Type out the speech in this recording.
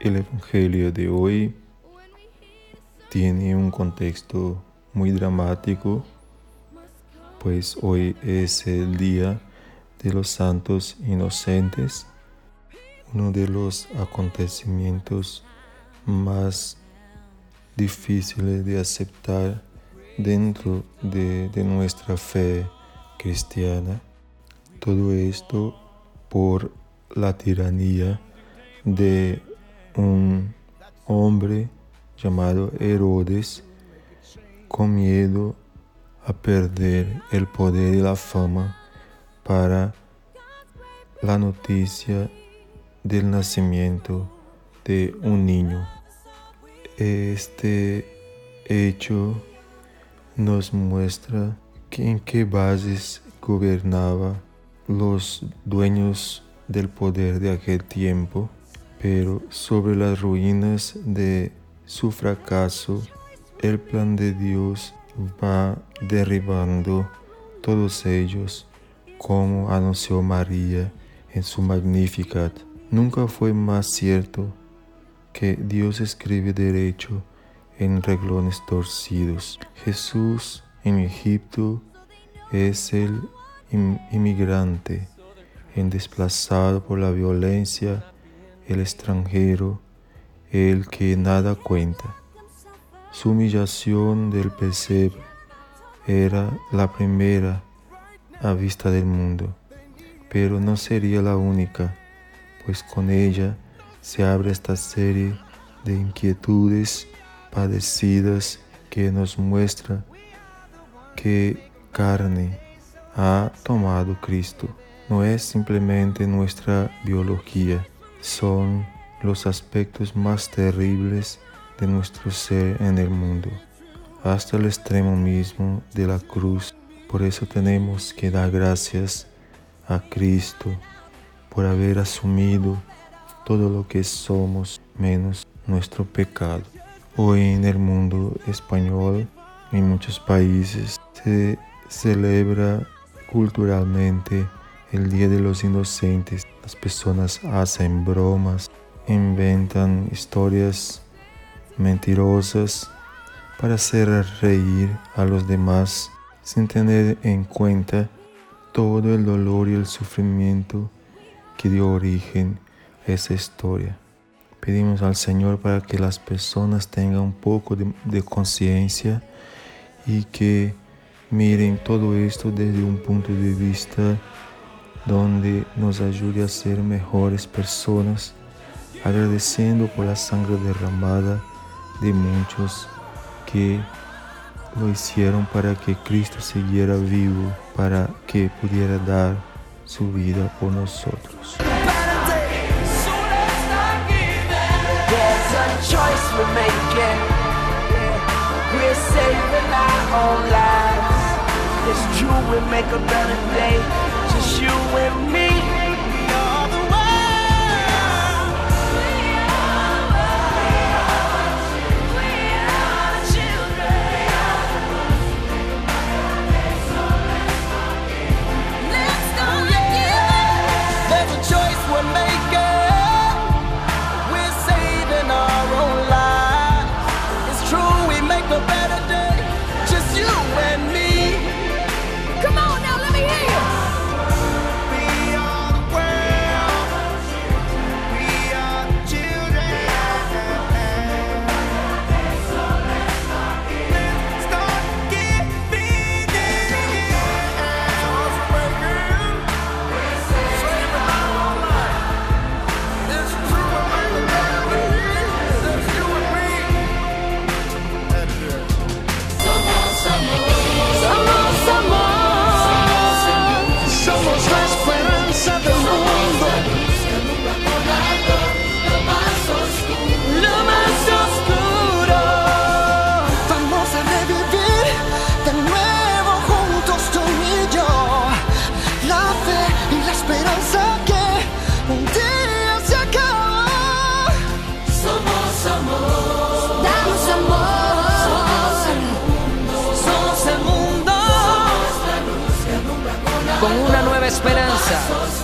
El Evangelio de hoy tiene un contexto muy dramático, pues hoy es el día de los santos inocentes, uno de los acontecimientos más difíciles de aceptar dentro de, nuestra fe cristiana. Todo esto por la tiranía de un hombre llamado Herodes con miedo a perder el poder y la fama para la noticia del nacimiento de un niño. Este hecho nos muestra que en qué bases gobernaba los dueños del poder de aquel tiempo pero sobre las ruinas de su fracaso, el plan de Dios va derribando todos ellos, como anunció María en su Magnificat. Nunca fue más cierto que Dios escribe derecho en reglones torcidos. Jesús en Egipto es el inmigrante, en desplazado por la violencia el extranjero, el que nada cuenta. Su humillación del pesebre era la primera a vista del mundo, pero no sería la única, pues con ella se abre esta serie de inquietudes padecidas que nos muestra que carne ha tomado Cristo. No es simplemente nuestra biología, son los aspectos más terribles de nuestro ser en el mundo, hasta el extremo mismo de la cruz. Por eso tenemos que dar gracias a Cristo por haber asumido todo lo que somos menos nuestro pecado. Hoy en el mundo español, en muchos países, se celebra culturalmente el Día de los Inocentes. Las personas hacen bromas, inventan historias mentirosas para hacer reír a los demás sin tener en cuenta todo el dolor y el sufrimiento que dio origen a esa historia. Pedimos al Señor para que las personas tengan un poco de, de conciencia y que miren todo esto desde un punto de vista donde nos ayude a ser mejores personas, agradeciendo por la sangre derramada de muchos que lo hicieron para que Cristo siguiera vivo, para que pudiera dar su vida por nosotros. wish you with me. Show.